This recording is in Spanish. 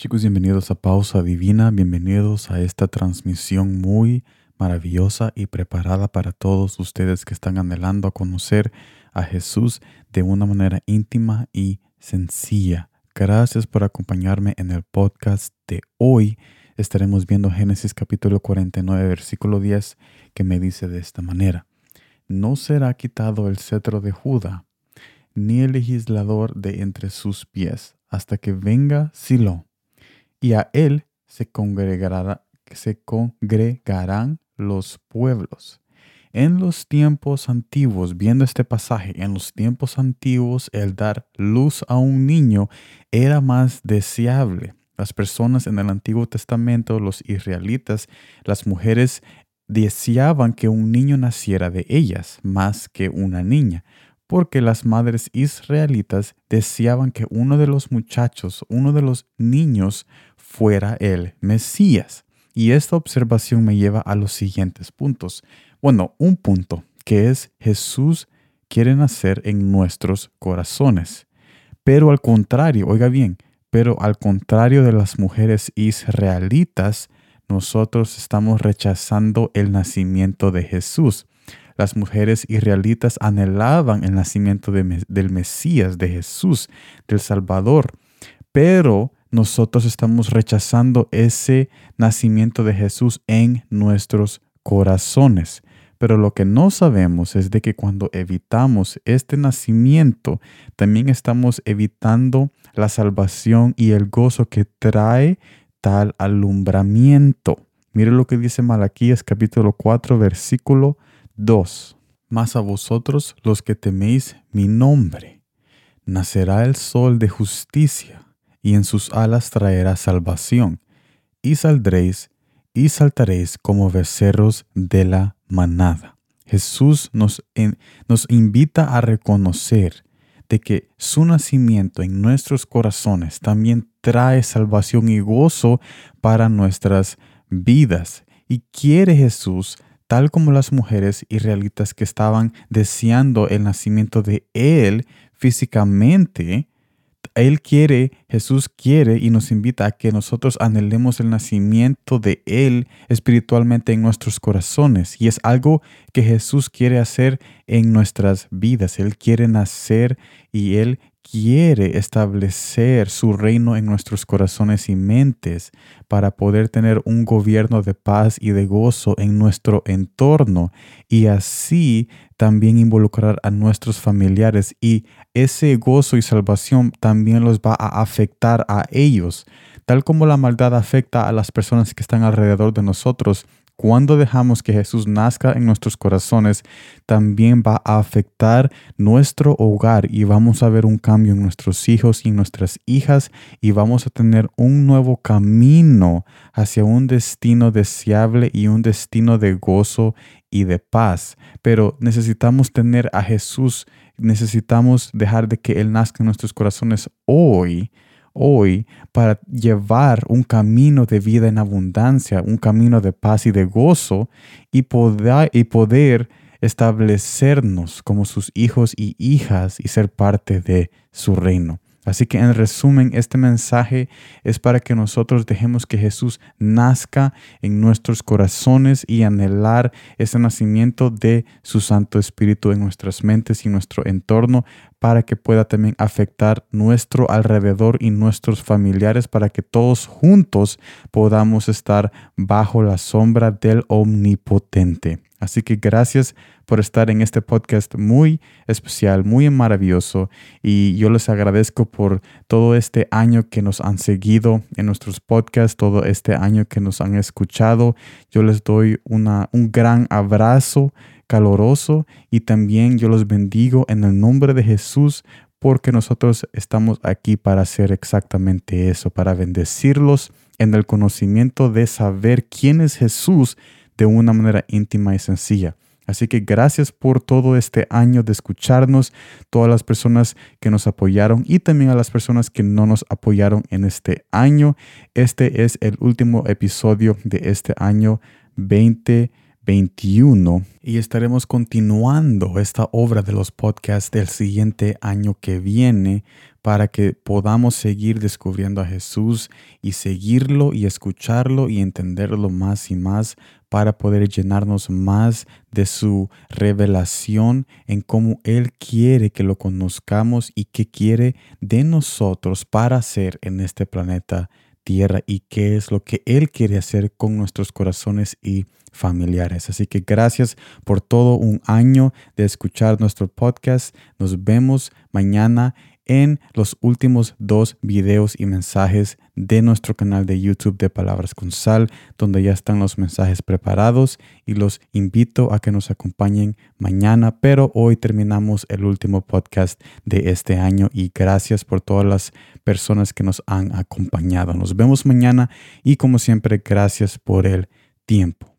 Chicos, bienvenidos a Pausa Divina, bienvenidos a esta transmisión muy maravillosa y preparada para todos ustedes que están anhelando a conocer a Jesús de una manera íntima y sencilla. Gracias por acompañarme en el podcast de hoy. Estaremos viendo Génesis capítulo 49, versículo 10, que me dice de esta manera. No será quitado el cetro de Judá, ni el legislador de entre sus pies, hasta que venga Silo y a él se, congregará, se congregarán los pueblos. En los tiempos antiguos, viendo este pasaje, en los tiempos antiguos el dar luz a un niño era más deseable. Las personas en el Antiguo Testamento, los israelitas, las mujeres deseaban que un niño naciera de ellas más que una niña porque las madres israelitas deseaban que uno de los muchachos, uno de los niños, fuera el Mesías. Y esta observación me lleva a los siguientes puntos. Bueno, un punto que es Jesús quiere nacer en nuestros corazones. Pero al contrario, oiga bien, pero al contrario de las mujeres israelitas, nosotros estamos rechazando el nacimiento de Jesús las mujeres israelitas anhelaban el nacimiento del Mesías, de Jesús, del Salvador. Pero nosotros estamos rechazando ese nacimiento de Jesús en nuestros corazones. Pero lo que no sabemos es de que cuando evitamos este nacimiento, también estamos evitando la salvación y el gozo que trae tal alumbramiento. Mire lo que dice Malaquías capítulo 4 versículo 2. Mas a vosotros los que teméis mi nombre, nacerá el sol de justicia, y en sus alas traerá salvación, y saldréis y saltaréis como becerros de la manada. Jesús nos, nos invita a reconocer de que su nacimiento en nuestros corazones también trae salvación y gozo para nuestras vidas. Y quiere Jesús tal como las mujeres israelitas que estaban deseando el nacimiento de Él físicamente, Él quiere, Jesús quiere y nos invita a que nosotros anhelemos el nacimiento de Él espiritualmente en nuestros corazones. Y es algo que Jesús quiere hacer en nuestras vidas. Él quiere nacer y Él quiere establecer su reino en nuestros corazones y mentes para poder tener un gobierno de paz y de gozo en nuestro entorno y así también involucrar a nuestros familiares. Y ese gozo y salvación también los va a afectar a ellos, tal como la maldad afecta a las personas que están alrededor de nosotros cuando dejamos que Jesús nazca en nuestros corazones, también va a afectar nuestro hogar y vamos a ver un cambio en nuestros hijos y nuestras hijas y vamos a tener un nuevo camino hacia un destino deseable y un destino de gozo y de paz. Pero necesitamos tener a Jesús, necesitamos dejar de que Él nazca en nuestros corazones hoy hoy para llevar un camino de vida en abundancia, un camino de paz y de gozo y poder, establecernos como sus hijos y hijas y ser parte de su reino. Así que en resumen, este mensaje es para que nosotros dejemos que Jesús nazca en nuestros corazones y anhelar ese nacimiento de su Santo Espíritu en nuestras mentes y nuestro entorno para que pueda también afectar nuestro alrededor y nuestros familiares para que todos juntos podamos estar bajo la sombra del Omnipotente. Así que gracias por estar en este podcast muy especial, muy maravilloso. Y yo les agradezco por todo este año que nos han seguido en nuestros podcasts, todo este año que nos han escuchado. Yo les doy una, un gran abrazo caloroso y también yo los bendigo en el nombre de Jesús porque nosotros estamos aquí para hacer exactamente eso, para bendecirlos en el conocimiento de saber quién es Jesús de una manera íntima y sencilla. Así que gracias por todo este año de escucharnos, todas las personas que nos apoyaron y también a las personas que no nos apoyaron en este año. Este es el último episodio de este año 20 2021 y estaremos continuando esta obra de los podcasts del siguiente año que viene para que podamos seguir descubriendo a Jesús y seguirlo y escucharlo y entenderlo más y más para poder llenarnos más de su revelación en cómo Él quiere que lo conozcamos y qué quiere de nosotros para hacer en este planeta Tierra y qué es lo que Él quiere hacer con nuestros corazones y familiares. Así que gracias por todo un año de escuchar nuestro podcast. Nos vemos mañana en los últimos dos videos y mensajes de nuestro canal de YouTube de Palabras con Sal, donde ya están los mensajes preparados y los invito a que nos acompañen mañana, pero hoy terminamos el último podcast de este año y gracias por todas las personas que nos han acompañado. Nos vemos mañana y como siempre, gracias por el tiempo.